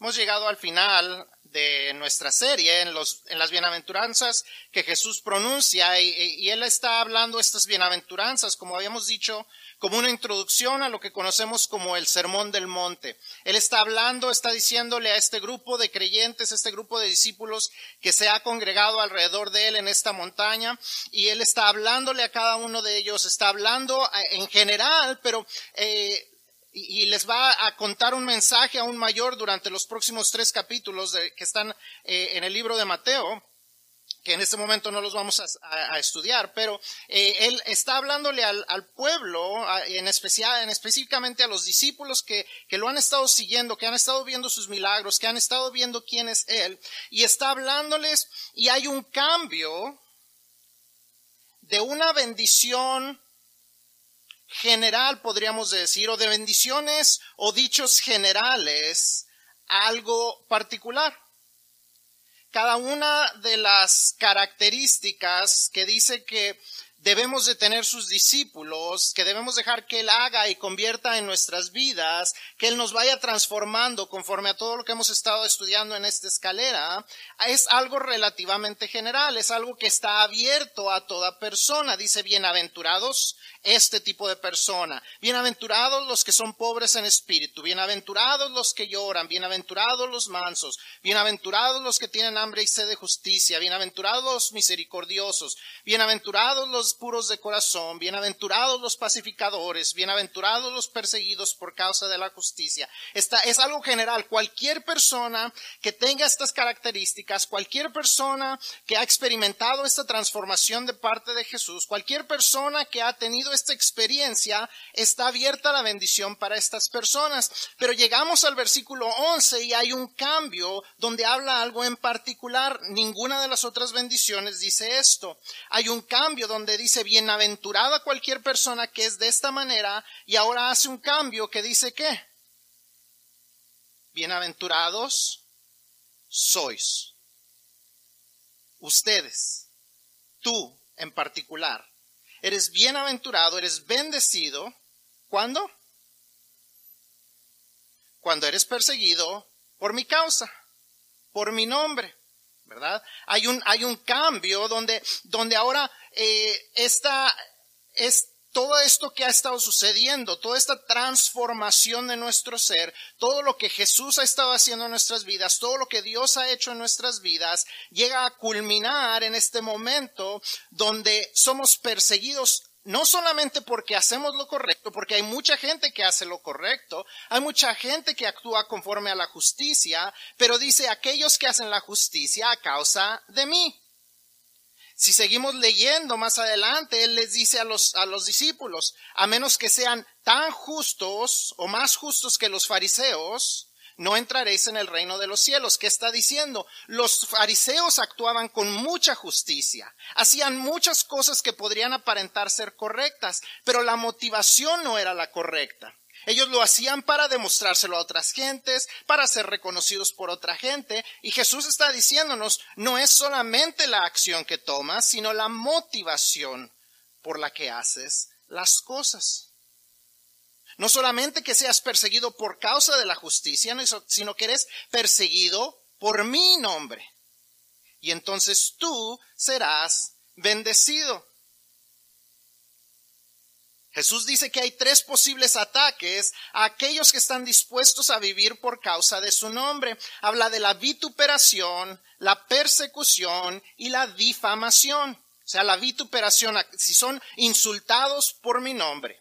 Hemos llegado al final de nuestra serie en, los, en las bienaventuranzas que Jesús pronuncia y, y, Él está hablando estas bienaventuranzas, como habíamos dicho, como una introducción a lo que conocemos como el Sermón del Monte. Él está hablando, está diciéndole a este grupo de creyentes, este grupo de discípulos que se ha congregado alrededor de Él en esta montaña y Él está hablándole a cada uno de ellos, está hablando en general, pero eh, y, les va a contar un mensaje aún mayor durante los próximos tres capítulos que están eh, en el libro de Mateo que en este momento no los vamos a, estudiar, pero eh, él está hablándole al, pueblo, en especial, en específicamente a los discípulos que, que, lo han estado siguiendo, que han estado viendo sus milagros, que han estado viendo quién es él, y está hablándoles, y hay un cambio de una bendición general, podríamos decir, o de bendiciones o dichos generales algo particular. Cada una de las características que dice que debemos de tener sus discípulos, que debemos dejar que Él haga y convierta en nuestras vidas, que Él nos vaya transformando conforme a todo lo que hemos estado estudiando en esta escalera, es algo relativamente general, es algo que está abierto a toda persona. Dice, bienaventurados este tipo de persona. Bienaventurados los que son pobres en espíritu, bienaventurados los que lloran, bienaventurados los mansos, bienaventurados los que tienen hambre y sed de justicia, bienaventurados los misericordiosos, bienaventurados los puros de corazón, bienaventurados los pacificadores, bienaventurados los perseguidos por causa de la justicia. Esta es algo general. Cualquier persona que tenga estas características, cualquier persona que ha experimentado esta transformación de parte de Jesús, cualquier persona que ha tenido esta experiencia, está abierta la bendición para estas personas. Pero llegamos al versículo 11 y hay un cambio donde habla algo en particular. Ninguna de las otras bendiciones dice esto. Hay un cambio donde dice bienaventurada cualquier persona que es de esta manera y ahora hace un cambio que dice qué? Bienaventurados sois. Ustedes, tú en particular, eres bienaventurado, eres bendecido. ¿Cuándo? Cuando eres perseguido por mi causa, por mi nombre. ¿verdad? Hay un, hay un cambio donde, donde ahora eh, esta, es todo esto que ha estado sucediendo, toda esta transformación de nuestro ser, todo lo que Jesús ha estado haciendo en nuestras vidas, todo lo que Dios ha hecho en nuestras vidas, llega a culminar en este momento donde somos perseguidos no solamente porque hacemos lo correcto, porque hay mucha gente que hace lo correcto, hay mucha gente que actúa conforme a la justicia, pero dice aquellos que hacen la justicia a causa de mí. Si seguimos leyendo más adelante, Él les dice a los, a los discípulos, a menos que sean tan justos o más justos que los fariseos, no entraréis en el reino de los cielos. ¿Qué está diciendo? Los fariseos actuaban con mucha justicia, hacían muchas cosas que podrían aparentar ser correctas, pero la motivación no era la correcta. Ellos lo hacían para demostrárselo a otras gentes, para ser reconocidos por otra gente. Y Jesús está diciéndonos, no es solamente la acción que tomas, sino la motivación por la que haces las cosas. No solamente que seas perseguido por causa de la justicia, sino que eres perseguido por mi nombre. Y entonces tú serás bendecido. Jesús dice que hay tres posibles ataques a aquellos que están dispuestos a vivir por causa de su nombre. Habla de la vituperación, la persecución y la difamación. O sea, la vituperación, si son insultados por mi nombre,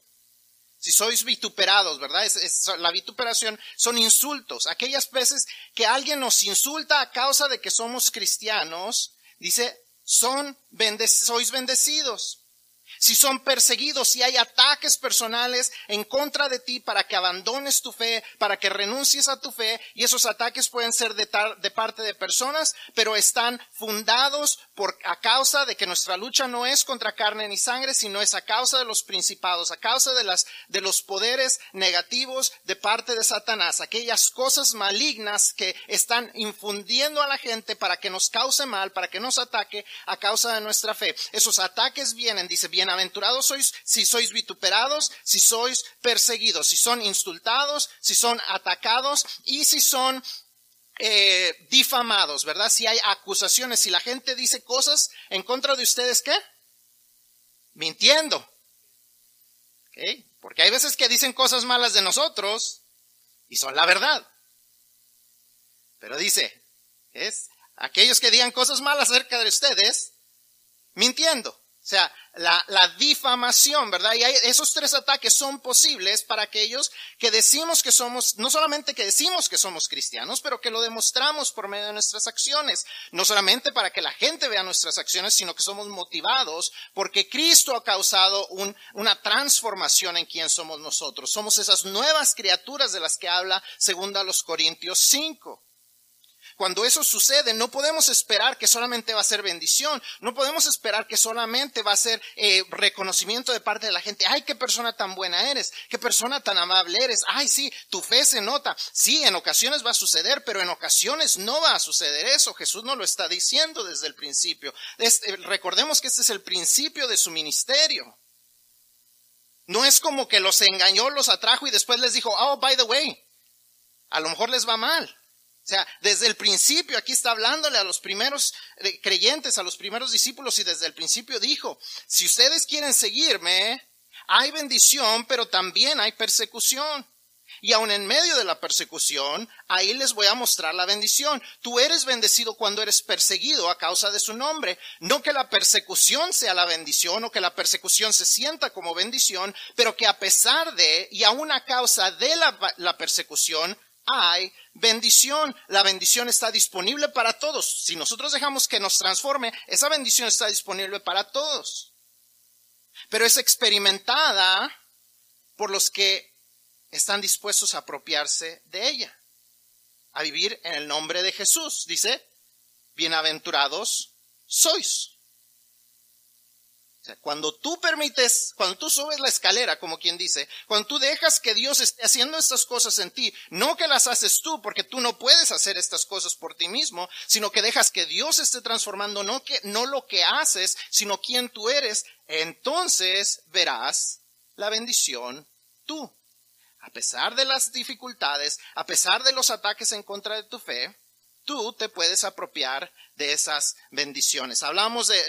si sois vituperados, ¿verdad? Es, la vituperación son insultos. Aquellas veces que alguien nos insulta a causa de que somos cristianos, dice, son sois bendecidos si son perseguidos, si hay ataques personales en contra de ti para que abandones tu fe, para que renuncies a tu fe, y esos ataques pueden ser de, parte de personas, pero están fundados por, a causa de que nuestra lucha no es contra carne ni sangre, sino es a causa de los principados, a causa de de los poderes negativos de parte de Satanás, aquellas cosas malignas que están infundiendo a la gente para que nos cause mal, para que nos ataque a causa de nuestra fe. Esos ataques vienen, dice, bien bienaventurados sois si sois vituperados, si sois perseguidos, si son insultados, si son atacados y si son eh, difamados, ¿verdad? Si hay acusaciones, si la gente dice cosas en contra de ustedes, ¿qué? Mintiendo. Porque hay veces que dicen cosas malas de nosotros y son la verdad. Pero dice, es aquellos que digan cosas malas acerca de ustedes, mintiendo. O sea, la, difamación, ¿verdad? Y esos tres ataques son posibles para aquellos que decimos que somos, no solamente que decimos que somos cristianos, pero que lo demostramos por medio de nuestras acciones. No solamente para que la gente vea nuestras acciones, sino que somos motivados porque Cristo ha causado una transformación en quien somos nosotros. Somos esas nuevas criaturas de las que habla segunda los Corintios 5. Cuando eso sucede, no podemos esperar que solamente va a ser bendición, no podemos esperar que solamente va a ser eh, reconocimiento de parte de la gente. Ay, qué persona tan buena eres, qué persona tan amable eres. Ay, sí, tu fe se nota. Sí, en ocasiones va a suceder, pero en ocasiones no va a suceder eso. Jesús nos lo está diciendo desde el principio. Este, recordemos que este es el principio de su ministerio. No es como que los engañó, los atrajo y después les dijo, oh, by the way, a lo mejor les va mal. O sea, desde el principio, aquí está hablándole a los primeros eh, creyentes, a los primeros discípulos, y desde el principio dijo, si ustedes quieren seguirme, hay bendición, pero también hay persecución. Y aun en medio de la persecución, ahí les voy a mostrar la bendición. Tú eres bendecido cuando eres perseguido a causa de su nombre. No que la persecución sea la bendición o que la persecución se sienta como bendición, pero que a pesar de y aun a causa de la, la persecución, hay bendición. La bendición está disponible para todos. Si nosotros dejamos que nos transforme, esa bendición está disponible para todos. Pero es experimentada por los que están dispuestos a apropiarse de ella, a vivir en el nombre de Jesús. Dice, bienaventurados sois cuando tú permites, cuando tú subes la escalera, como quien dice, cuando tú dejas que Dios esté haciendo estas cosas en ti, no que las haces tú, porque tú no puedes hacer estas cosas por ti mismo, sino que dejas que Dios esté transformando no que, no lo que haces, sino quien tú eres, entonces verás la bendición tú. A pesar de las dificultades, a pesar de los ataques en contra de tu fe, tú te puedes apropiar de esas bendiciones. Hablamos de,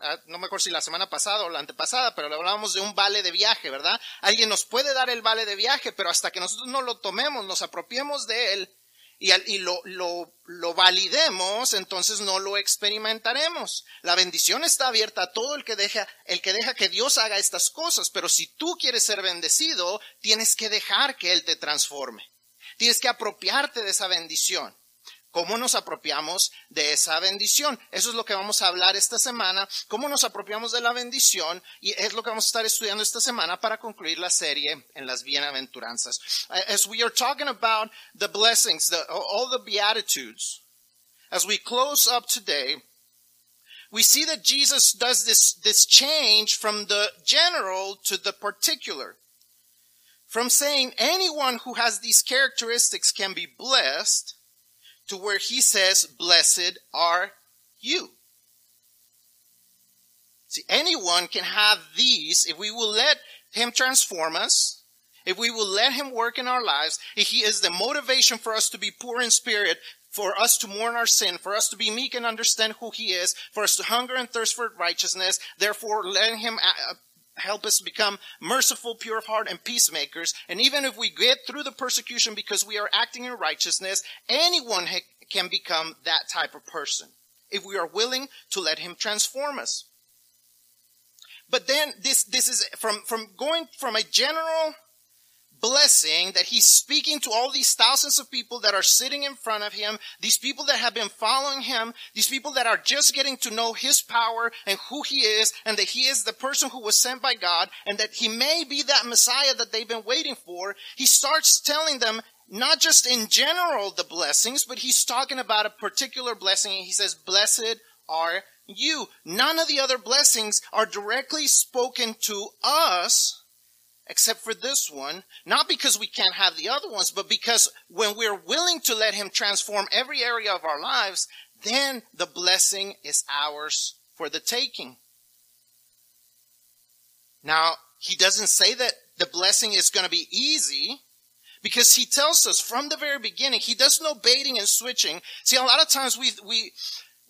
ah, no me acuerdo si la semana pasada o la antepasada, pero hablábamos de un vale de viaje, ¿verdad? Alguien nos puede dar el vale de viaje, pero hasta que nosotros no lo tomemos, nos apropiemos de él y, y lo, lo, lo validemos, entonces no lo experimentaremos. La bendición está abierta a todo el que deja, el que deja que Dios haga estas cosas, pero si tú quieres ser bendecido, tienes que dejar que Él te transforme. Tienes que apropiarte de esa bendición. ¿Cómo nos apropiamos de esa bendición? Eso es lo que vamos a hablar esta semana. ¿Cómo nos apropiamos de la bendición? Y es lo que vamos a estar estudiando esta semana para concluir la serie en las bienaventuranzas. As we are talking about the blessings, the, all the beatitudes, as we close up today, we see that Jesus does this, this change from the general to the particular. From saying anyone who has these characteristics can be blessed to where he says, blessed are you. See, anyone can have these if we will let him transform us, if we will let him work in our lives, if he is the motivation for us to be poor in spirit, for us to mourn our sin, for us to be meek and understand who he is, for us to hunger and thirst for righteousness, therefore letting him uh, help us become merciful, pure of heart, and peacemakers. And even if we get through the persecution because we are acting in righteousness, anyone ha- can become that type of person if we are willing to let him transform us. But then this, this is from, from going from a general blessing that he's speaking to all these thousands of people that are sitting in front of him, these people that have been following him, these people that are just getting to know his power and who he is, and that he is the person who was sent by God, and that he may be that Messiah that they've been waiting for. He starts telling them not just in general the blessings, but he's talking about a particular blessing. and He says, blessed are you. None of the other blessings are directly spoken to us except for this one, not because we can't have the other ones, but because when we're willing to let Him transform every area of our lives, then the blessing is ours for the taking. Now, He doesn't say that the blessing is going to be easy, Because he tells us from the very beginning, he does no baiting and switching. See, a lot of times we, we,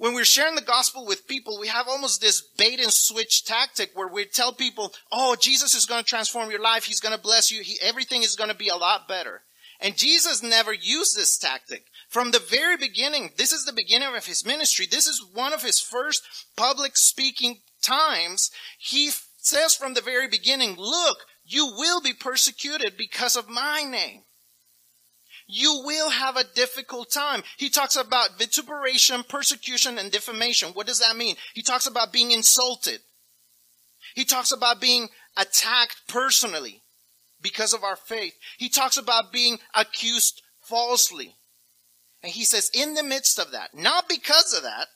when we're sharing the gospel with people, we have almost this bait and switch tactic where we tell people, oh, Jesus is going to transform your life. He's going to bless you. He, everything is going to be a lot better. And Jesus never used this tactic. From the very beginning, this is the beginning of his ministry. This is one of his first public speaking times. He says from the very beginning, look, you will be persecuted because of my name you will have a difficult time. He talks about vituperation, persecution, and defamation. What does that mean? He talks about being insulted. He talks about being attacked personally because of our faith. He talks about being accused falsely. And he says, in the midst of that, not because of that,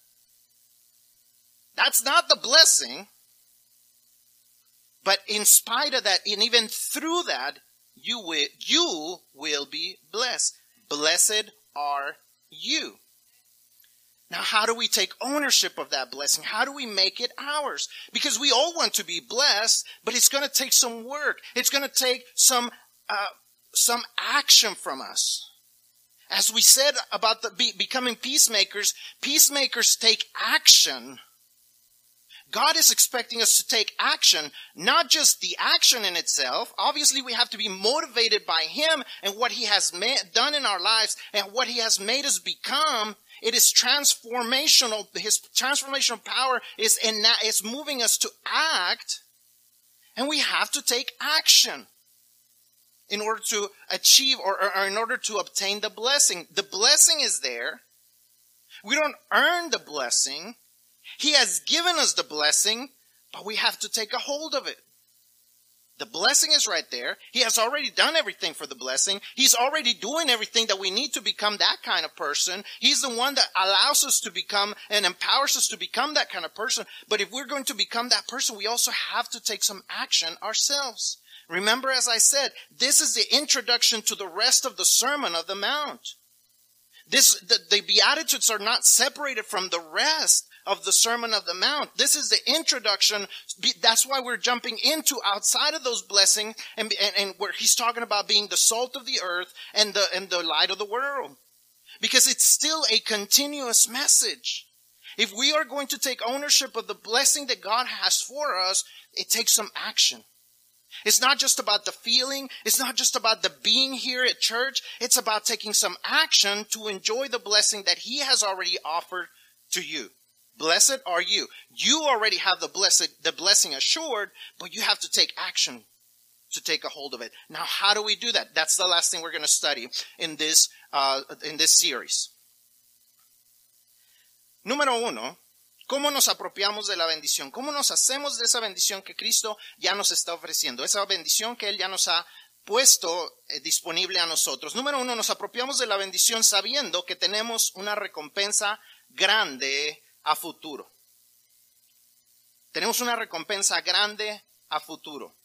that's not the blessing, but in spite of that, and even through that, you will, you will be blessed. Blessed are you. Now, how do we take ownership of that blessing? How do we make it ours? Because we all want to be blessed, but it's going to take some work. It's going to take some, uh, some action from us. As we said about the be, becoming peacemakers, peacemakers take action God is expecting us to take action, not just the action in itself. Obviously, we have to be motivated by Him and what He has done in our lives and what He has made us become. It is transformational. His transformational power is in is moving us to act, and we have to take action in order to achieve or, or in order to obtain the blessing. The blessing is there. We don't earn the blessing. He has given us the blessing, but we have to take a hold of it. The blessing is right there. He has already done everything for the blessing. He's already doing everything that we need to become that kind of person. He's the one that allows us to become and empowers us to become that kind of person. But if we're going to become that person, we also have to take some action ourselves. Remember, as I said, this is the introduction to the rest of the Sermon of the Mount. This, the, the Beatitudes are not separated from the rest of the Sermon of the Mount. This is the introduction. That's why we're jumping into outside of those blessings and, and, and where he's talking about being the salt of the earth and the, and the light of the world. Because it's still a continuous message. If we are going to take ownership of the blessing that God has for us, it takes some action. It's not just about the feeling. It's not just about the being here at church. It's about taking some action to enjoy the blessing that He has already offered to you. Blessed are you. You already have the blessed, the blessing assured, but you have to take action to take a hold of it. Now, how do we do that? That's the last thing we're going to study in this, uh, in this series. Número uno, ¿cómo nos apropiamos de la bendición? ¿Cómo nos hacemos de esa bendición que Cristo ya nos está ofreciendo? Esa bendición que Él ya nos ha puesto eh, disponible a nosotros. Número uno, nos apropiamos de la bendición sabiendo que tenemos una recompensa grande a futuro. Tenemos una recompensa grande a futuro.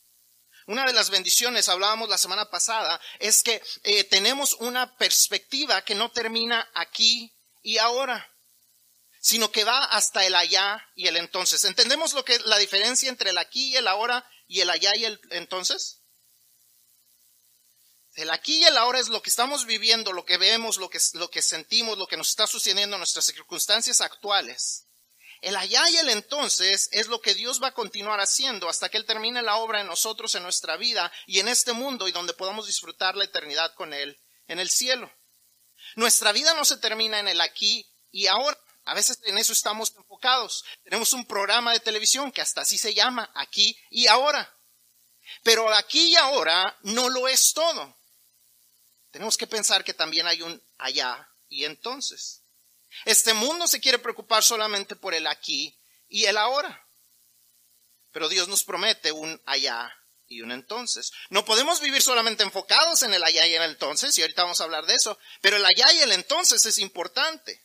Una de las bendiciones, hablábamos la semana pasada, es que eh, tenemos una perspectiva que no termina aquí y ahora, sino que va hasta el allá y el entonces. ¿Entendemos lo que la diferencia entre el aquí y el ahora y el allá y el entonces? El aquí y el ahora es lo que estamos viviendo, lo que vemos, lo que, lo que sentimos, lo que nos está sucediendo en nuestras circunstancias actuales. El allá y el entonces es lo que Dios va a continuar haciendo hasta que Él termine la obra en nosotros, en nuestra vida y en este mundo y donde podamos disfrutar la eternidad con Él en el cielo. Nuestra vida no se termina en el aquí y ahora. A veces en eso estamos enfocados. Tenemos un programa de televisión que hasta así se llama, aquí y ahora. Pero aquí y ahora no lo es todo. Tenemos que pensar que también hay un allá y entonces. Este mundo se quiere preocupar solamente por el aquí y el ahora. Pero Dios nos promete un allá y un entonces. No podemos vivir solamente enfocados en el allá y en el entonces, y ahorita vamos a hablar de eso, pero el allá y el entonces es importante.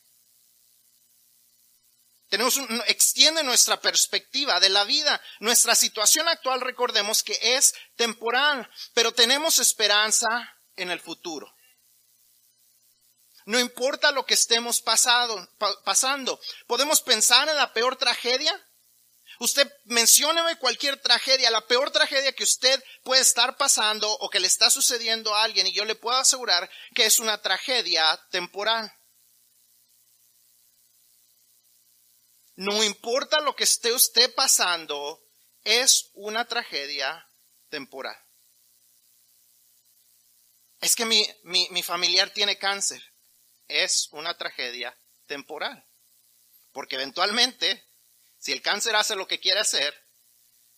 Tenemos un, extiende nuestra perspectiva de la vida. Nuestra situación actual, recordemos que es temporal, pero tenemos esperanza en el futuro. No importa lo que estemos pasando, podemos pensar en la peor tragedia Usted mencióneme cualquier tragedia, la peor tragedia que usted puede estar pasando o que le está sucediendo a alguien y yo le puedo asegurar que es una tragedia temporal. No importa lo que esté usted pasando, es una tragedia temporal. Es que mi, mi, familiar tiene cáncer. Es una tragedia temporal. Porque eventualmente, si el cáncer hace lo que quiere hacer,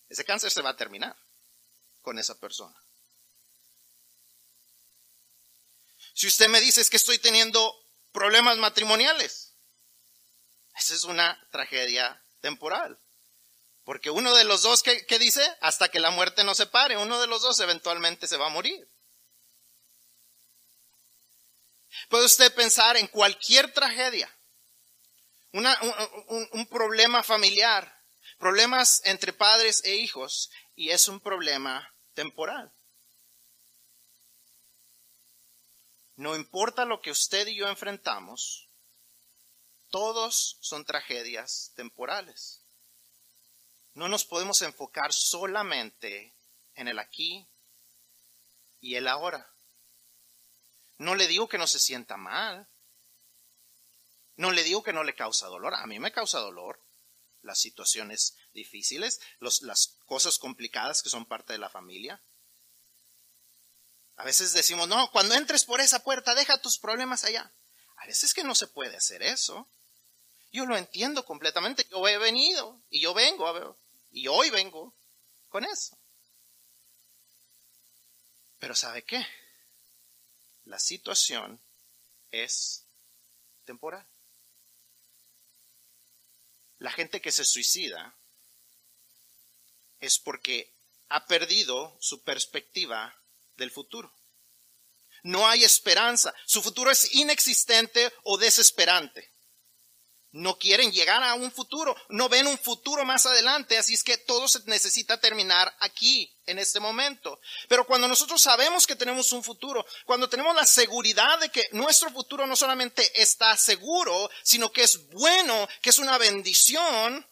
ese cáncer se va a terminar con esa persona. Si usted me dice que estoy teniendo problemas matrimoniales, esa es una tragedia temporal. Porque uno de los dos, ¿qué, dice? Hasta que la muerte no se pare, uno de los dos eventualmente se va a morir. Puede usted pensar en cualquier tragedia, un, problema familiar, problemas entre padres e hijos, y es un problema temporal. No importa lo que usted y yo enfrentamos, todos son tragedias temporales. No nos podemos enfocar solamente en el aquí y el ahora. No le digo que no se sienta mal. No le digo que no le causa dolor. A mí me causa dolor las situaciones difíciles, las cosas complicadas que son parte de la familia. A veces decimos, no, cuando entres por esa puerta, deja tus problemas allá. A veces que no se puede hacer eso. Yo lo entiendo completamente. Yo he venido y yo vengo a ver, y hoy vengo con eso. Pero ¿sabe qué? La situación es temporal. La gente que se suicida es porque ha perdido su perspectiva del futuro. No hay esperanza. Su futuro es inexistente o desesperante. No quieren llegar a un futuro, no ven un futuro más adelante, así es que todo se necesita terminar aquí, en este momento. Pero cuando nosotros sabemos que tenemos un futuro, cuando tenemos la seguridad de que nuestro futuro no solamente está seguro, sino que es bueno, que es una bendición,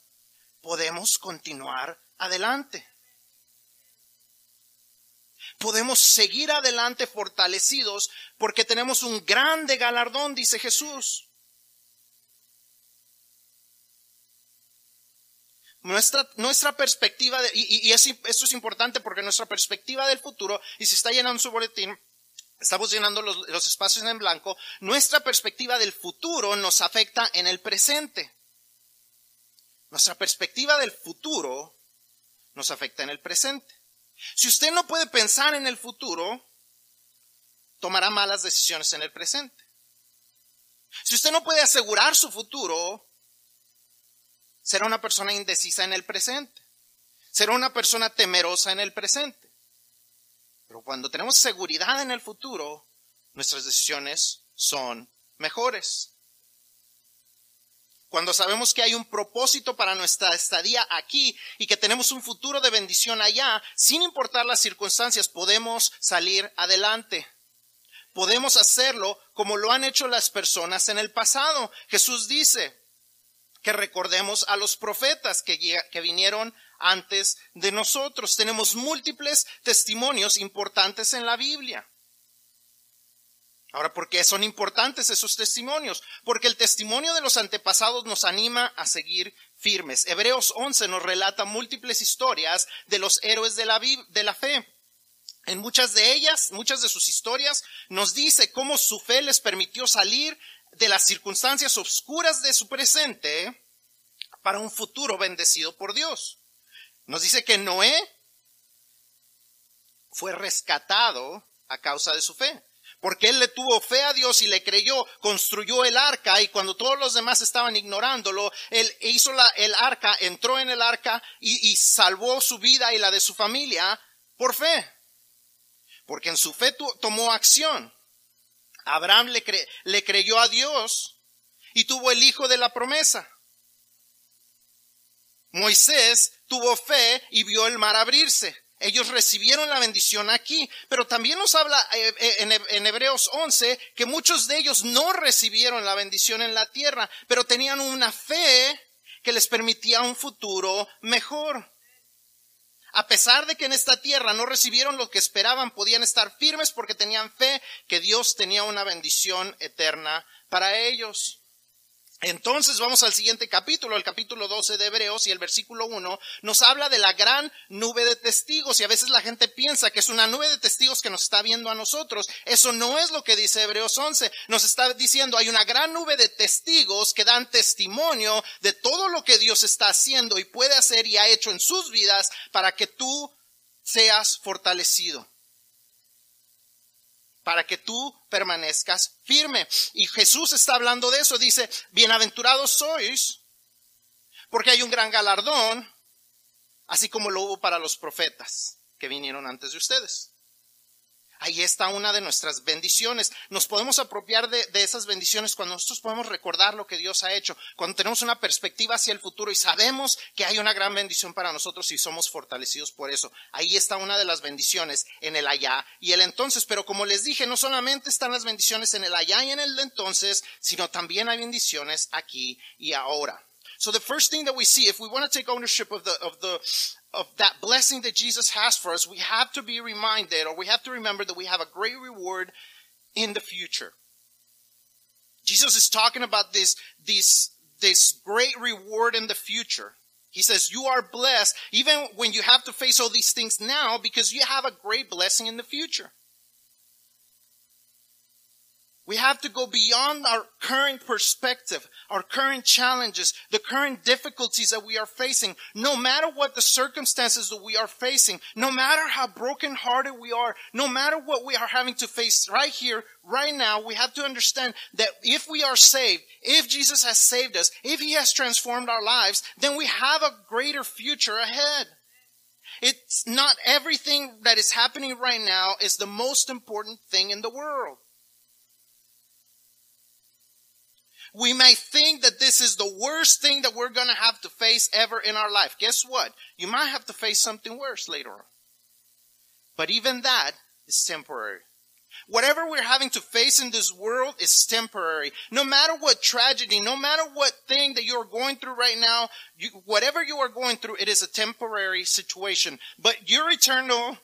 podemos continuar adelante. Podemos seguir adelante fortalecidos porque tenemos un grande galardón, dice Jesús. Nuestra, nuestra perspectiva, y, esto es importante porque nuestra perspectiva del futuro, y si está llenando su boletín, estamos llenando los, los espacios en blanco, nuestra perspectiva del futuro nos afecta en el presente. Nuestra perspectiva del futuro nos afecta en el presente. Si usted no puede pensar en el futuro, tomará malas decisiones en el presente. Si usted no puede asegurar su futuro, será una persona indecisa en el presente. Será una persona temerosa en el presente. Pero cuando tenemos seguridad en el futuro, nuestras decisiones son mejores. Cuando sabemos que hay un propósito para nuestra estadía aquí y que tenemos un futuro de bendición allá, sin importar las circunstancias, podemos salir adelante. Podemos hacerlo como lo han hecho las personas en el pasado. Jesús dice, que recordemos a los profetas que, vinieron antes de nosotros. Tenemos múltiples testimonios importantes en la Biblia. Ahora, ¿por qué son importantes esos testimonios? Porque el testimonio de los antepasados nos anima a seguir firmes. Hebreos 11 nos relata múltiples historias de los héroes de la, de la fe. En muchas de ellas, muchas de sus historias, nos dice cómo su fe les permitió salir de las circunstancias oscuras de su presente para un futuro bendecido por Dios. Nos dice que Noé fue rescatado a causa de su fe. Porque él le tuvo fe a Dios y le creyó, construyó el arca y cuando todos los demás estaban ignorándolo, él hizo la, el arca, entró en el arca y, salvó su vida y la de su familia por fe. Porque en su fe tomó acción. Abraham le, le creyó a Dios y tuvo el hijo de la promesa. Moisés tuvo fe y vio el mar abrirse. Ellos recibieron la bendición aquí, pero también nos habla eh, eh, en Hebreos 11 que muchos de ellos no recibieron la bendición en la tierra, pero tenían una fe que les permitía un futuro mejor. A pesar de que en esta tierra no recibieron lo que esperaban, podían estar firmes porque tenían fe que Dios tenía una bendición eterna para ellos. Entonces vamos al siguiente capítulo, el capítulo 12 de Hebreos y el versículo 1 nos habla de la gran nube de testigos y a veces la gente piensa que es una nube de testigos que nos está viendo a nosotros. Eso no es lo que dice Hebreos 11. Nos está diciendo hay una gran nube de testigos que dan testimonio de todo lo que Dios está haciendo y puede hacer y ha hecho en sus vidas para que tú seas fortalecido para que tú permanezcas firme. Y Jesús está hablando de eso. Dice, bienaventurados sois, porque hay un gran galardón, así como lo hubo para los profetas que vinieron antes de ustedes. Ahí está una de nuestras bendiciones. Nos podemos apropiar de, esas bendiciones cuando nosotros podemos recordar lo que Dios ha hecho, cuando tenemos una perspectiva hacia el futuro y sabemos que hay una gran bendición para nosotros y somos fortalecidos por eso. Ahí está una de las bendiciones en el allá y el entonces. Pero como les dije, no solamente están las bendiciones en el allá y en el entonces, sino también hay bendiciones aquí y ahora. So the first thing that we see, if we want to take ownership of the, of the, of that blessing that Jesus has for us, we have to be reminded or we have to remember that we have a great reward in the future. Jesus is talking about this, this, this great reward in the future. He says, you are blessed even when you have to face all these things now because you have a great blessing in the future. We have to go beyond our current perspective, our current challenges, the current difficulties that we are facing. No matter what the circumstances that we are facing, no matter how brokenhearted we are, no matter what we are having to face right here, right now, we have to understand that if we are saved, if Jesus has saved us, if He has transformed our lives, then we have a greater future ahead. It's not everything that is happening right now is the most important thing in the world. We may think that this is the worst thing that we're going to have to face ever in our life. Guess what? You might have to face something worse later on. But even that is temporary. Whatever we're having to face in this world is temporary. No matter what tragedy, no matter what thing that you're going through right now, you, whatever you are going through, it is a temporary situation. But your eternal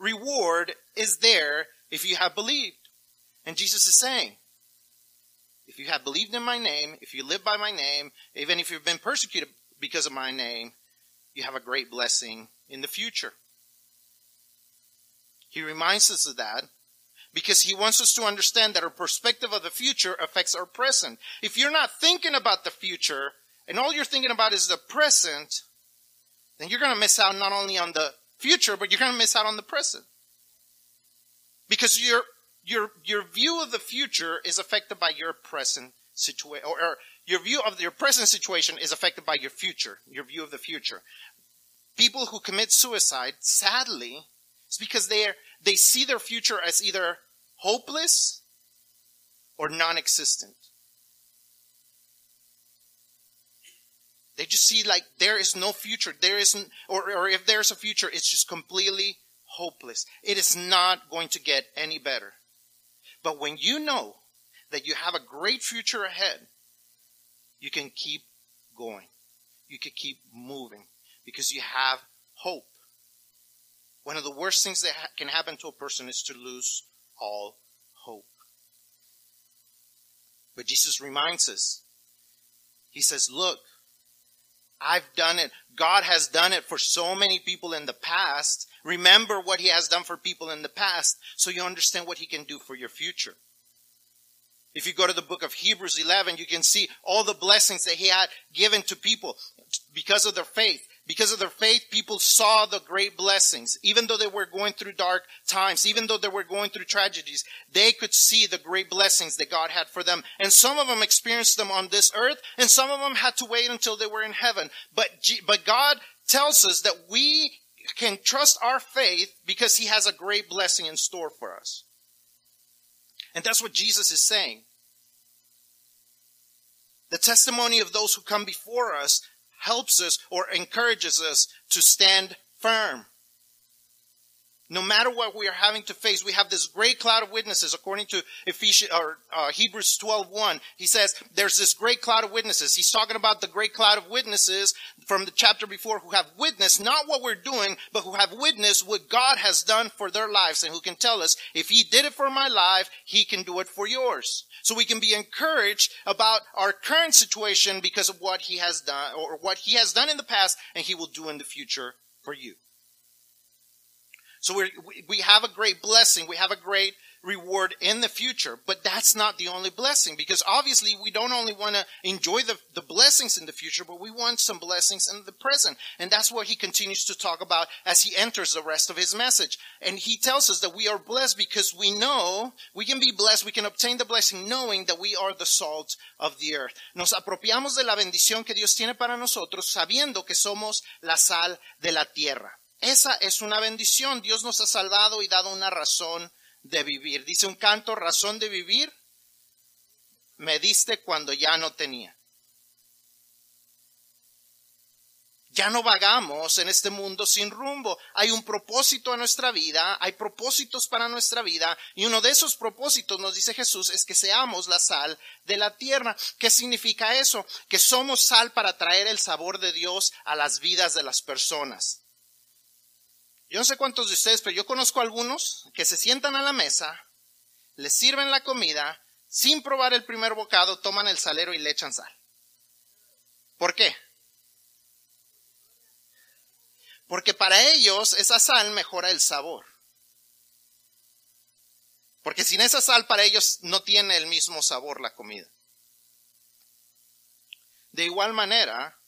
reward is there if you have believed. And Jesus is saying, if you have believed in my name, if you live by my name, even if you've been persecuted because of my name, you have a great blessing in the future. He reminds us of that because he wants us to understand that our perspective of the future affects our present. If you're not thinking about the future and all you're thinking about is the present, then you're going to miss out not only on the future, but you're going to miss out on the present. Because you're your your view of the future is affected by your present situation, or, or your view of your present situation is affected by your future, your view of the future. People who commit suicide, sadly, it's because they are, they see their future as either hopeless or non-existent. They just see like there is no future. There isn't, or, or if there's a future, it's just completely hopeless. It is not going to get any better. But when you know that you have a great future ahead, you can keep going. You can keep moving because you have hope. One of the worst things that ha- can happen to a person is to lose all hope. But Jesus reminds us. He says, look, I've done it. God has done it for so many people in the past Remember what he has done for people in the past so you understand what he can do for your future. If you go to the book of Hebrews 11, you can see all the blessings that he had given to people because of their faith. Because of their faith, people saw the great blessings. Even though they were going through dark times, even though they were going through tragedies, they could see the great blessings that God had for them. And some of them experienced them on this earth, and some of them had to wait until they were in heaven. But, but God tells us that we can trust our faith because he has a great blessing in store for us. And that's what Jesus is saying. The testimony of those who come before us helps us or encourages us to stand firm. No matter what we are having to face, we have this great cloud of witnesses according to Ephesians or uh, Hebrews 12:1. He says there's this great cloud of witnesses. He's talking about the great cloud of witnesses from the chapter before who have witnessed not what we're doing, but who have witnessed what God has done for their lives and who can tell us if he did it for my life, he can do it for yours. So we can be encouraged about our current situation because of what he has done or what he has done in the past and he will do in the future for you. So we we have a great blessing. We have a great reward in the future. But that's not the only blessing because obviously we don't only want to enjoy the, the blessings in the future, but we want some blessings in the present. And that's what he continues to talk about as he enters the rest of his message. And he tells us that we are blessed because we know we can be blessed. We can obtain the blessing knowing that we are the salt of the earth. Nos apropiamos de la bendición que Dios tiene para nosotros sabiendo que somos la sal de la tierra. Esa es una bendición. Dios nos ha salvado y dado una razón de vivir. Dice un canto, razón de vivir, me diste cuando ya no tenía. Ya no vagamos en este mundo sin rumbo. Hay un propósito a nuestra vida, hay propósitos para nuestra vida, y uno de esos propósitos, nos dice Jesús, es que seamos la sal de la tierra. ¿Qué significa eso? Que somos sal para traer el sabor de Dios a las vidas de las personas. Yo no sé cuántos de ustedes, pero yo conozco algunos que se sientan a la mesa, les sirven la comida, sin probar el primer bocado, toman el salero y le echan sal. ¿Por qué? Porque para ellos esa sal mejora el sabor. Porque sin esa sal para ellos no tiene el mismo sabor la comida. De igual manera,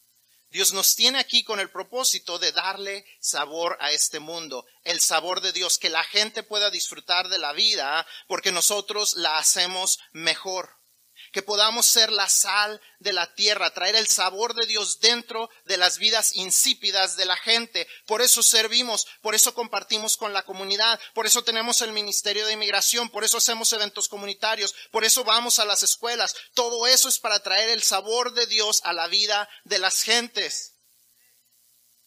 Dios nos tiene aquí con el propósito de darle sabor a este mundo, el sabor de Dios, que la gente pueda disfrutar de la vida porque nosotros la hacemos mejor que podamos ser la sal de la tierra, traer el sabor de Dios dentro de las vidas insípidas de la gente. Por eso servimos, por eso compartimos con la comunidad, por eso tenemos el Ministerio de Inmigración, por eso hacemos eventos comunitarios, por eso vamos a las escuelas. Todo eso es para traer el sabor de Dios a la vida de las gentes.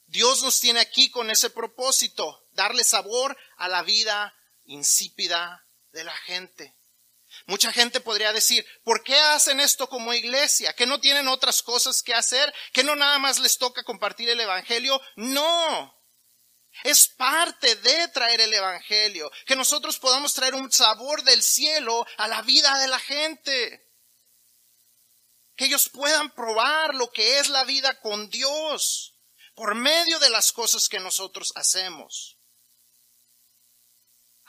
Dios nos tiene aquí con ese propósito, darle sabor a la vida insípida de la gente. Mucha gente podría decir, ¿por qué hacen esto como iglesia? ¿Que no tienen otras cosas que hacer? ¿Que no nada más les toca compartir el Evangelio? No. Es parte de traer el Evangelio. Que nosotros podamos traer un sabor del cielo a la vida de la gente. Que ellos puedan probar lo que es la vida con Dios por medio de las cosas que nosotros hacemos.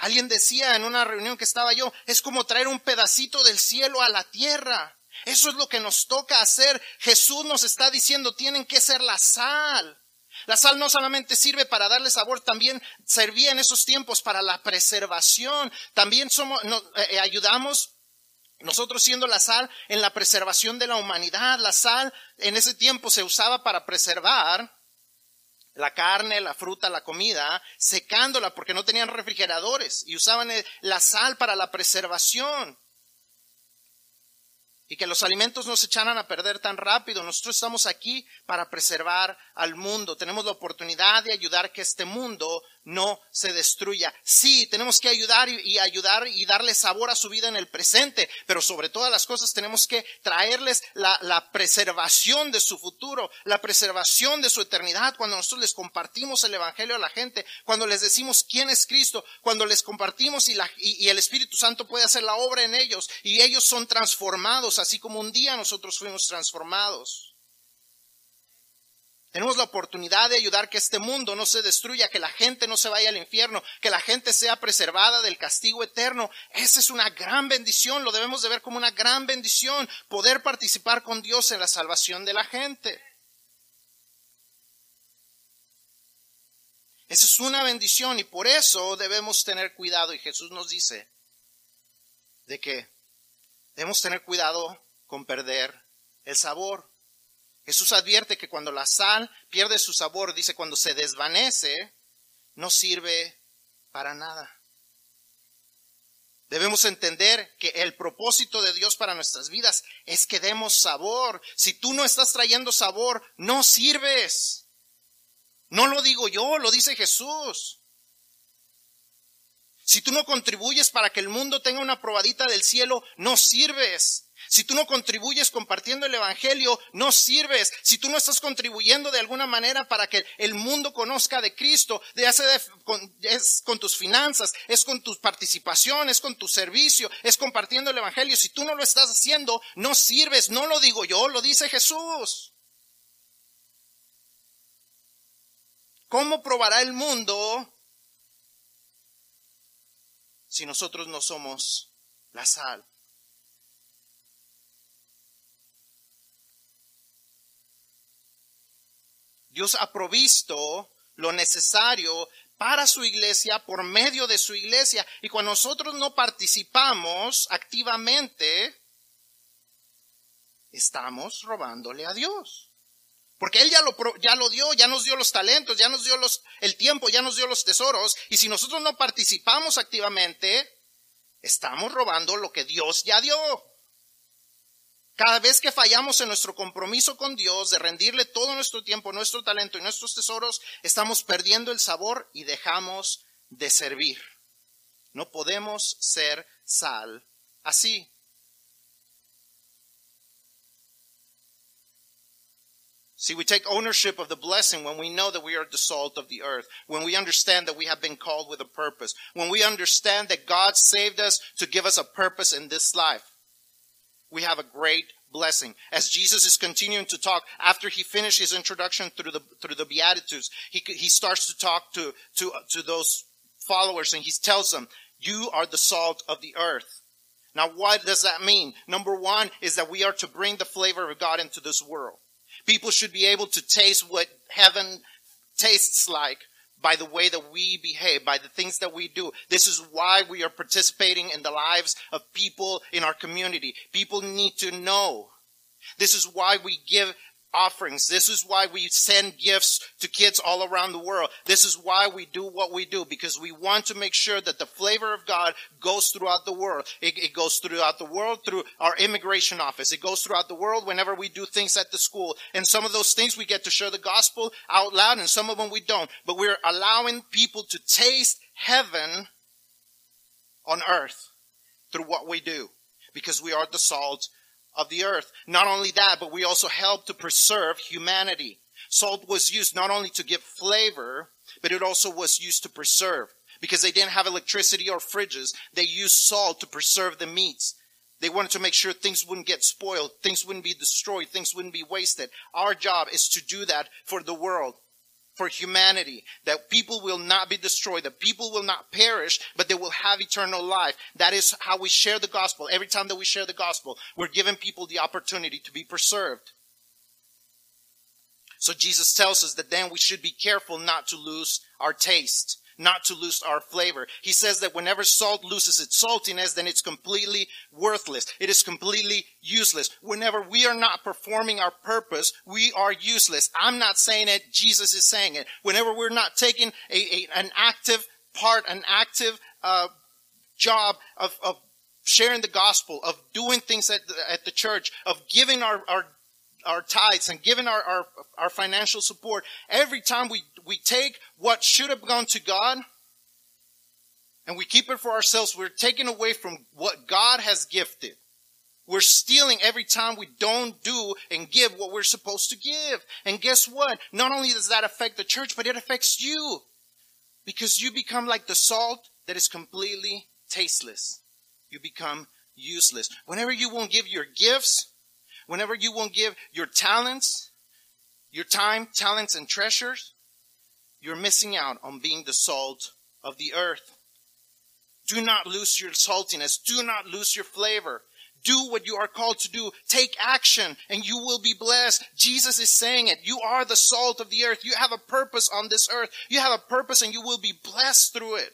Alguien decía en una reunión que estaba yo, es como traer un pedacito del cielo a la tierra. Eso es lo que nos toca hacer. Jesús nos está diciendo, tienen que ser la sal. La sal no solamente sirve para darle sabor, también servía en esos tiempos para la preservación. También somos, eh, eh, ayudamos nosotros siendo la sal en la preservación de la humanidad. La sal en ese tiempo se usaba para preservar la carne, la fruta, la comida, secándola porque no tenían refrigeradores y usaban la sal para la preservación y que los alimentos no se echaran a perder tan rápido. Nosotros estamos aquí para preservar al mundo. Tenemos la oportunidad de ayudar que este mundo no se destruya. Sí, tenemos que ayudar y, ayudar y darle sabor a su vida en el presente, pero sobre todas las cosas tenemos que traerles la, preservación de su futuro, la preservación de su eternidad. Cuando nosotros les compartimos el Evangelio a la gente, cuando les decimos quién es Cristo, cuando les compartimos y, la, y el Espíritu Santo puede hacer la obra en ellos y ellos son transformados, así como un día nosotros fuimos transformados. Tenemos la oportunidad de ayudar que este mundo no se destruya, que la gente no se vaya al infierno, que la gente sea preservada del castigo eterno. Esa es una gran bendición, lo debemos de ver como una gran bendición, poder participar con Dios en la salvación de la gente. Esa es una bendición y por eso debemos tener cuidado. Y Jesús nos dice de que debemos tener cuidado con perder el sabor. Jesús advierte que cuando la sal pierde su sabor, dice, cuando se desvanece, no sirve para nada. Debemos entender que el propósito de Dios para nuestras vidas es que demos sabor. Si tú no estás trayendo sabor, no sirves. No lo digo yo, lo dice Jesús. Si tú no contribuyes para que el mundo tenga una probadita del cielo, no sirves. Si tú no contribuyes compartiendo el Evangelio, no sirves. Si tú no estás contribuyendo de alguna manera para que el mundo conozca de Cristo, de con, es con tus finanzas, es con tu participación, es con tu servicio, es compartiendo el Evangelio. Si tú no lo estás haciendo, no sirves. No lo digo yo, lo dice Jesús. ¿Cómo probará el mundo si nosotros no somos la sal? Dios ha provisto lo necesario para su iglesia por medio de su iglesia. Y cuando nosotros no participamos activamente, estamos robándole a Dios. Porque Él ya lo, ya lo dio, ya nos dio los talentos, ya nos dio el tiempo, ya nos dio los tesoros. Y si nosotros no participamos activamente, estamos robando lo que Dios ya dio. Cada vez que fallamos en nuestro compromiso con Dios de rendirle todo nuestro tiempo, nuestro talento y nuestros tesoros, estamos perdiendo el sabor y dejamos de servir. No podemos ser sal así. See, we take ownership of the blessing when we know that we are the salt of the earth, when we understand that we have been called with a purpose, when we understand that God saved us to give us a purpose in this life we have a great blessing. As Jesus is continuing to talk, after he finished his introduction through the, through the Beatitudes, he, he starts to talk to, to, to those followers and he tells them, you are the salt of the earth. Now, what does that mean? Number one is that we are to bring the flavor of God into this world. People should be able to taste what heaven tastes like by the way that we behave, by the things that we do. This is why we are participating in the lives of people in our community. People need to know. This is why we give offerings. This is why we send gifts to kids all around the world. This is why we do what we do because we want to make sure that the flavor of God goes throughout the world. It, it, goes throughout the world through our immigration office. It goes throughout the world whenever we do things at the school. And some of those things we get to share the gospel out loud and some of them we don't. But we're allowing people to taste heaven on earth through what we do because we are the salt of the earth. Not only that, but we also help to preserve humanity. Salt was used not only to give flavor, but it also was used to preserve. Because they didn't have electricity or fridges, they used salt to preserve the meats. They wanted to make sure things wouldn't get spoiled, things wouldn't be destroyed, things wouldn't be wasted. Our job is to do that for the world for humanity, that people will not be destroyed, that people will not perish, but they will have eternal life. That is how we share the gospel. Every time that we share the gospel, we're giving people the opportunity to be preserved. So Jesus tells us that then we should be careful not to lose our taste not to lose our flavor. He says that whenever salt loses its saltiness, then it's completely worthless. It is completely useless. Whenever we are not performing our purpose, we are useless. I'm not saying it, Jesus is saying it. Whenever we're not taking a, a an active part, an active uh, job of, of sharing the gospel, of doing things at the, at the church, of giving our, our our tithes and giving our, our, our financial support, every time we, we take what should have gone to God and we keep it for ourselves, we're taking away from what God has gifted. We're stealing every time we don't do and give what we're supposed to give. And guess what? Not only does that affect the church, but it affects you. Because you become like the salt that is completely tasteless. You become useless. Whenever you won't give your gifts, whenever you won't give your talents, your time, talents, and treasures, you're missing out on being the salt of the earth. Do not lose your saltiness. Do not lose your flavor. Do what you are called to do. Take action and you will be blessed. Jesus is saying it. You are the salt of the earth. You have a purpose on this earth. You have a purpose and you will be blessed through it.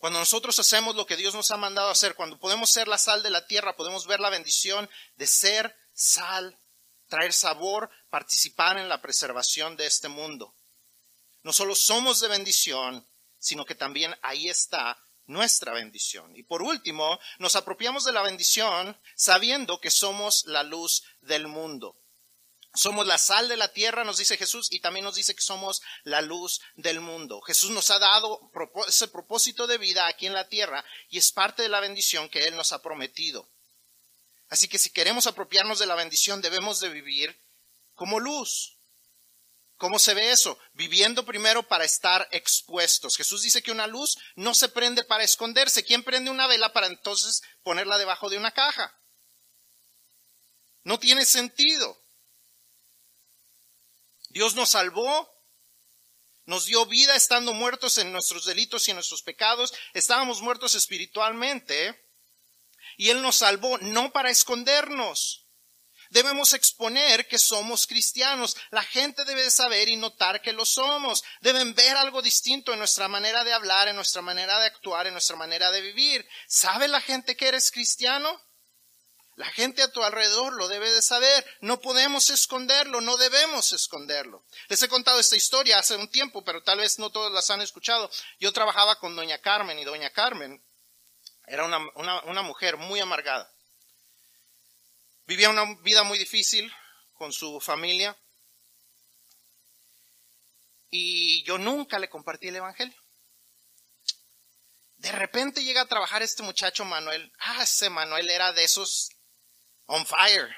Cuando nosotros hacemos lo que Dios nos ha mandado hacer, cuando podemos ser la sal de la tierra, podemos ver la bendición de ser sal, traer sabor, participar en la preservación de este mundo. No solo somos de bendición, sino que también ahí está nuestra bendición. Y por último, nos apropiamos de la bendición sabiendo que somos la luz del mundo. Somos la sal de la tierra, nos dice Jesús, y también nos dice que somos la luz del mundo. Jesús nos ha dado ese propósito de vida aquí en la tierra y es parte de la bendición que Él nos ha prometido. Así que si queremos apropiarnos de la bendición, debemos de vivir como luz. ¿Cómo se ve eso? Viviendo primero para estar expuestos. Jesús dice que una luz no se prende para esconderse. ¿Quién prende una vela para entonces ponerla debajo de una caja? No tiene sentido. Dios nos salvó, nos dio vida estando muertos en nuestros delitos y en nuestros pecados. Estábamos muertos espiritualmente y Él nos salvó no para escondernos. Debemos exponer que somos cristianos. La gente debe saber y notar que lo somos. Deben ver algo distinto en nuestra manera de hablar, en nuestra manera de actuar, en nuestra manera de vivir. ¿Sabe la gente que eres cristiano? La gente a tu alrededor lo debe de saber. No podemos esconderlo, no debemos esconderlo. Les he contado esta historia hace un tiempo, pero tal vez no todos las han escuchado. Yo trabajaba con doña Carmen y doña Carmen era una, una mujer muy amargada. Vivía una vida muy difícil con su familia. Y yo nunca le compartí el Evangelio. De repente llega a trabajar este muchacho Manuel. Ah, ese Manuel era de esos on fire.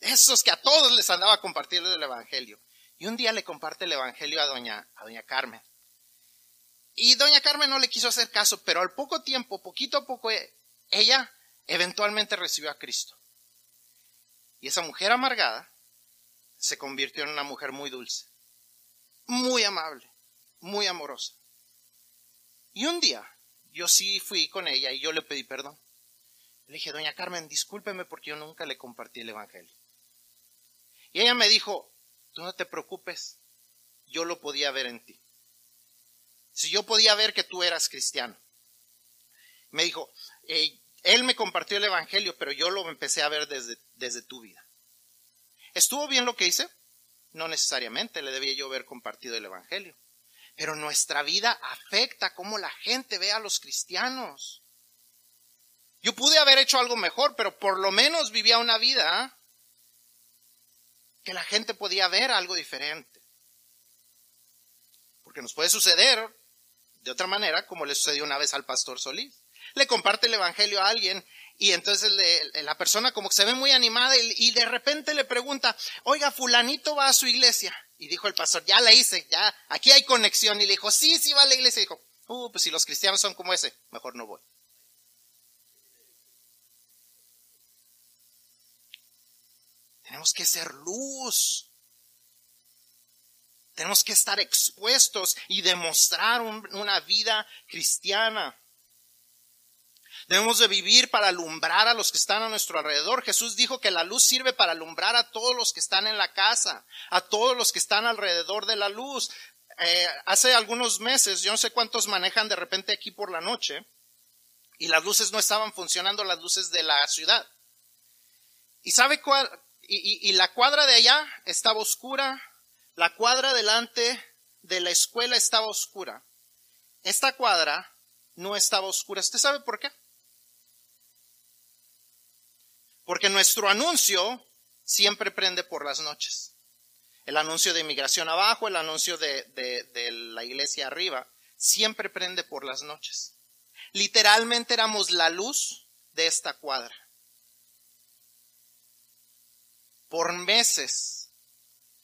Esos que a todos les andaba compartiendo el Evangelio. Y un día le comparte el Evangelio a doña, a doña Carmen. Y doña Carmen no le quiso hacer caso, pero al poco tiempo, poquito a poco, ella eventualmente recibió a Cristo. Y esa mujer amargada se convirtió en una mujer muy dulce, muy amable, muy amorosa. Y un día yo sí fui con ella y yo le pedí perdón. Le dije, doña Carmen, discúlpeme porque yo nunca le compartí el Evangelio. Y ella me dijo, tú no te preocupes, yo lo podía ver en ti. Si yo podía ver que tú eras cristiano. Me dijo, él me compartió el Evangelio, pero yo lo empecé a ver desde, desde tu vida. ¿Estuvo bien lo que hice? No necesariamente le debía yo haber compartido el Evangelio. Pero nuestra vida afecta cómo la gente ve a los cristianos. Yo pude haber hecho algo mejor, pero por lo menos vivía una vida que la gente podía ver algo diferente. Porque nos puede suceder de otra manera, como le sucedió una vez al pastor Solís. Le comparte el Evangelio a alguien y entonces la persona como que se ve muy animada y, de repente le pregunta, oiga, fulanito va a su iglesia. Y dijo el pastor, ya la hice, ya, aquí hay conexión. Y le dijo, sí, sí va a la iglesia. Y dijo, uh, pues si los cristianos son como ese, mejor no voy. Tenemos que ser luz. Tenemos que estar expuestos y demostrar una vida cristiana. Debemos de vivir para alumbrar a los que están a nuestro alrededor. Jesús dijo que la luz sirve para alumbrar a todos los que están en la casa, a todos los que están alrededor de la luz. Eh, hace algunos meses, yo no sé cuántos manejan de repente aquí por la noche, y las luces no estaban funcionando, las luces de la ciudad. ¿Y sabe cuál, y, la cuadra de allá estaba oscura, la cuadra delante de la escuela estaba oscura. Esta cuadra no estaba oscura. ¿Usted sabe por qué? Porque nuestro anuncio siempre prende por las noches. El anuncio de inmigración abajo, el anuncio de, de la iglesia arriba, siempre prende por las noches. Literalmente éramos la luz de esta cuadra. Por meses,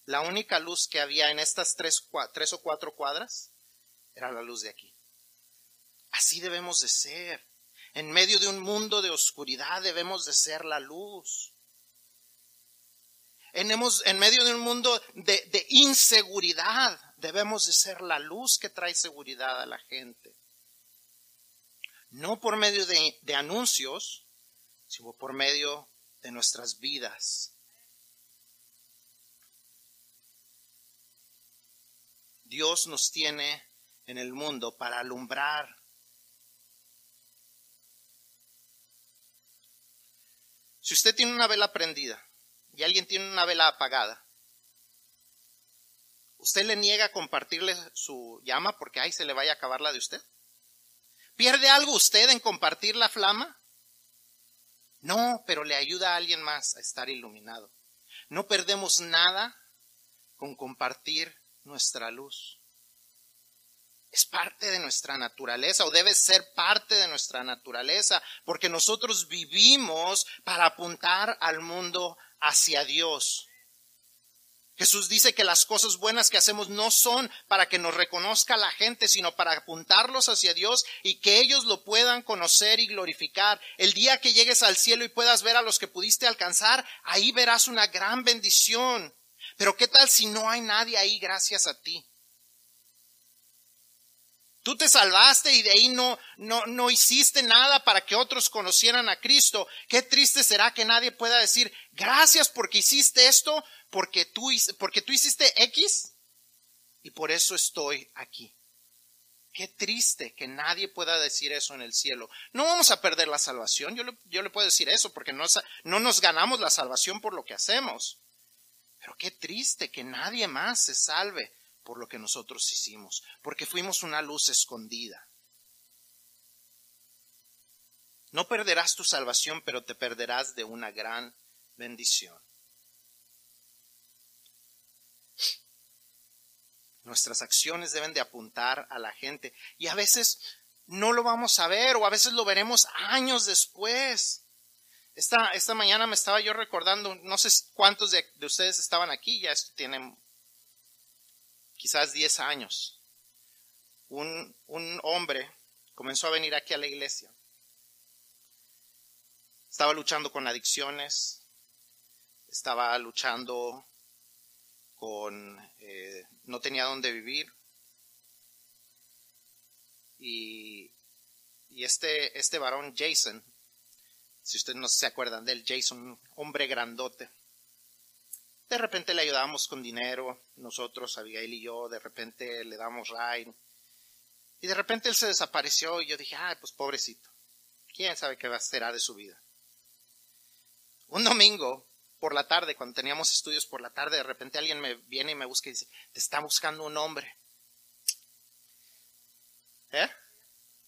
la única luz que había en estas tres, tres o cuatro cuadras era la luz de aquí. Así debemos de ser. En medio de un mundo de oscuridad debemos de ser la luz. En, en medio de un mundo de, inseguridad debemos de ser la luz que trae seguridad a la gente. No por medio de, de anuncios, sino por medio de nuestras vidas Dios nos tiene en el mundo para alumbrar. Si usted tiene una vela prendida y alguien tiene una vela apagada, ¿usted le niega a compartirle su llama porque ahí se le vaya a acabar la de usted? ¿Pierde algo usted en compartir la flama? No, pero le ayuda a alguien más a estar iluminado. no perdemos nada con compartir nuestra luz. Es parte de nuestra naturaleza o debe ser parte de nuestra naturaleza porque nosotros vivimos para apuntar al mundo hacia Dios. Jesús dice que las cosas buenas que hacemos no son para que nos reconozca la gente, sino para apuntarlos hacia Dios y que ellos lo puedan conocer y glorificar. El día que llegues al cielo y puedas ver a los que pudiste alcanzar, ahí verás una gran bendición. Pero ¿qué tal si no hay nadie ahí gracias a ti? Tú te salvaste y de ahí no, no, no hiciste nada para que otros conocieran a Cristo. Qué triste será que nadie pueda decir, gracias porque hiciste esto, porque tú, hiciste X y por eso estoy aquí. Qué triste que nadie pueda decir eso en el cielo. No vamos a perder la salvación. Yo le, yo le puedo decir eso porque no, no nos ganamos la salvación por lo que hacemos. Pero qué triste que nadie más se salve por lo que nosotros hicimos, porque fuimos una luz escondida. No perderás tu salvación, pero te perderás de una gran bendición. Nuestras acciones deben de apuntar a la gente y a veces no lo vamos a ver o a veces lo veremos años después. Esta, esta mañana me estaba yo recordando, no sé cuántos de, de ustedes estaban aquí, ya esto tiene quizás 10 años, un, un hombre comenzó a venir aquí a la iglesia. Estaba luchando con adicciones, estaba luchando con, eh, no tenía dónde vivir. Y, y, este, este varón Jason, si ustedes no se acuerdan de él, Jason, hombre grandote, de repente le ayudábamos con dinero, nosotros, Abigail y yo, de repente le damos ride. Y de repente él se desapareció y yo dije, ay, pues pobrecito. ¿Quién sabe qué va a ser de su vida? Un domingo, por la tarde, cuando teníamos estudios por la tarde, de repente alguien me viene y me busca y dice, te está buscando un hombre. ¿Eh?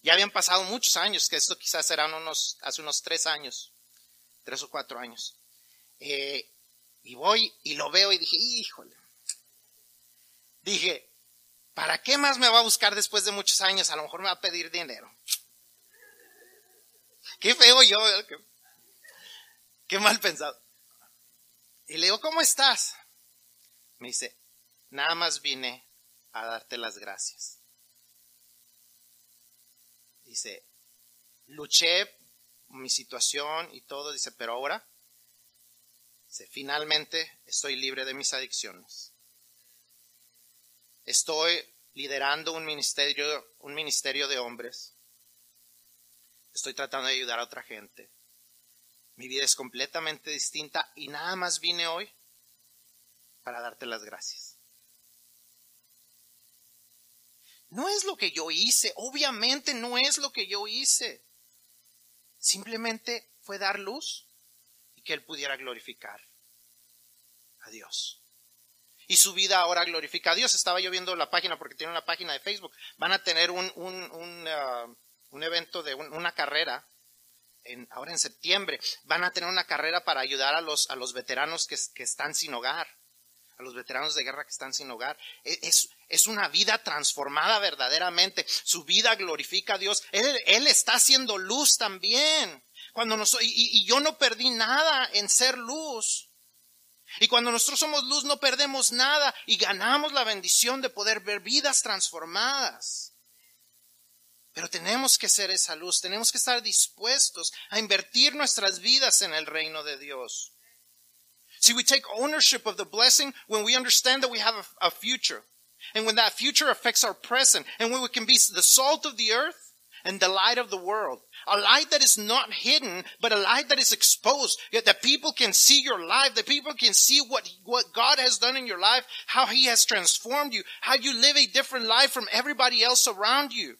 Ya habían pasado muchos años, que esto quizás eran unos, hace unos tres años, tres o cuatro años. Eh, y voy y lo veo y dije, híjole. Dije, ¿para qué más me va a buscar después de muchos años? A lo mejor me va a pedir dinero. Qué feo yo, qué, qué mal pensado. Y le digo, ¿cómo estás? Me dice, nada más vine a darte las gracias. Dice, luché mi situación y todo, dice, pero ahora finalmente estoy libre de mis adicciones. Estoy liderando un ministerio, un ministerio de hombres. Estoy tratando de ayudar a otra gente. Mi vida es completamente distinta y nada más vine hoy para darte las gracias. No es lo que yo hice, obviamente no es lo que yo hice. Simplemente fue dar luz que él pudiera glorificar a Dios. Y su vida ahora glorifica a Dios. Estaba yo viendo la página porque tiene una página de Facebook. Van a tener un, un, uh, evento de una carrera en, ahora en septiembre. Van a tener una carrera para ayudar a los, a los veteranos que, que están sin hogar a los veteranos de guerra que están sin hogar. E, es, es, una vida transformada verdaderamente. Su vida glorifica a Dios. Él, está haciendo luz también. Cuando y, y yo no perdí nada en ser luz. Y cuando nosotros somos luz no perdemos nada y ganamos la bendición de poder ver vidas transformadas. Pero tenemos que ser esa luz, tenemos que estar dispuestos a invertir nuestras vidas en el reino de Dios. See, we take ownership of the blessing when we understand that we have a, a future. And when that future affects our present, and when we can be the salt of the earth and the light of the world. A light that is not hidden, but a light that is exposed. Yet that people can see your life, that people can see what, what God has done in your life, how He has transformed you, how you live a different life from everybody else around you.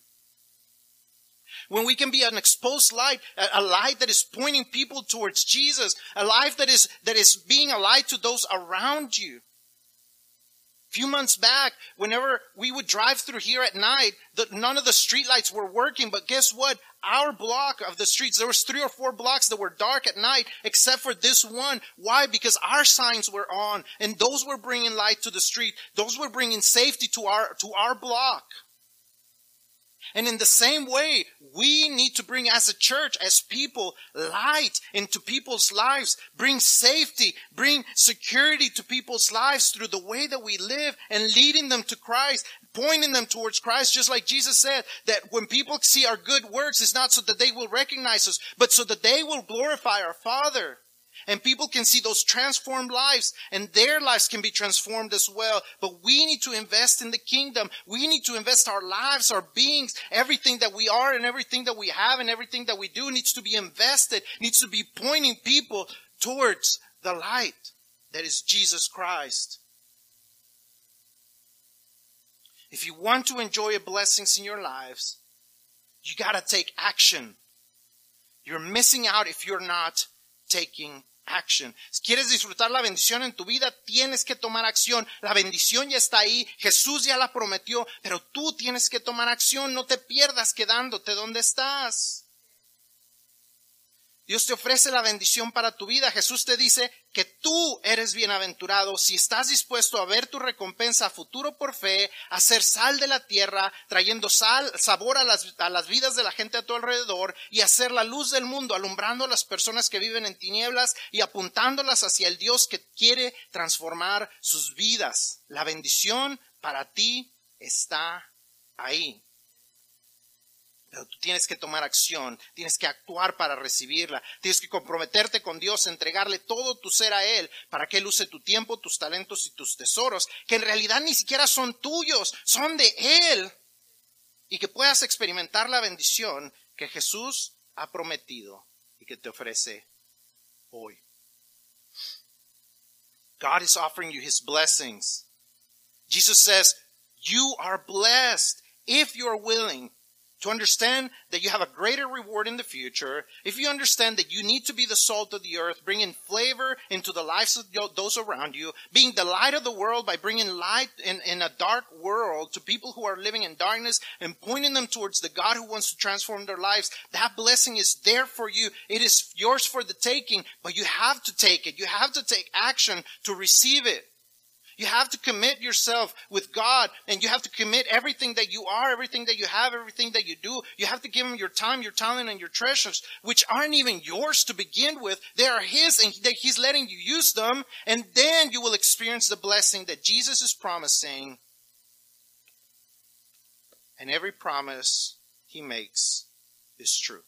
When we can be an exposed light, a, light that is pointing people towards Jesus, a life that is, that is being a light to those around you. A few months back, whenever we would drive through here at night, the, none of the streetlights were working, but guess what? Our block of the streets, there was three or four blocks that were dark at night, except for this one. Why? Because our signs were on, and those were bringing light to the street. Those were bringing safety to our, to our block. And in the same way, we need to bring as a church, as people, light into people's lives, bring safety, bring security to people's lives through the way that we live and leading them to Christ, pointing them towards Christ, just like Jesus said, that when people see our good works, it's not so that they will recognize us, but so that they will glorify our Father. And people can see those transformed lives and their lives can be transformed as well. But we need to invest in the kingdom. We need to invest our lives, our beings, everything that we are and everything that we have and everything that we do needs to be invested, needs to be pointing people towards the light that is Jesus Christ. If you want to enjoy blessings in your lives, you gotta take action. You're missing out if you're not taking action. Si quieres disfrutar la bendición en tu vida, tienes que tomar acción. La bendición ya está ahí, Jesús ya la prometió, pero tú tienes que tomar acción, no te pierdas quedándote donde estás. Dios te ofrece la bendición para tu vida. Jesús te dice que tú eres bienaventurado si estás dispuesto a ver tu recompensa a futuro por fe, a ser sal de la tierra, trayendo sal, sabor a las, a las vidas de la gente a tu alrededor y a ser la luz del mundo, alumbrando a las personas que viven en tinieblas y apuntándolas hacia el Dios que quiere transformar sus vidas. La bendición para ti está ahí. Pero tú tienes que tomar acción, tienes que actuar para recibirla, tienes que comprometerte con Dios, entregarle todo tu ser a Él para que Él use tu tiempo, tus talentos y tus tesoros, que en realidad ni siquiera son tuyos, son de Él. Y que puedas experimentar la bendición que Jesús ha prometido y que te ofrece hoy. God is offering you His blessings. Jesus says, you are blessed if you are willing to understand that you have a greater reward in the future, if you understand that you need to be the salt of the earth, bringing flavor into the lives of those around you, being the light of the world by bringing light in, in a dark world to people who are living in darkness and pointing them towards the God who wants to transform their lives, that blessing is there for you. It is yours for the taking, but you have to take it. You have to take action to receive it. You have to commit yourself with God and you have to commit everything that you are, everything that you have, everything that you do. You have to give Him your time, your talent, and your treasures, which aren't even yours to begin with. They are His and that He's letting you use them. And then you will experience the blessing that Jesus is promising. And every promise He makes is true.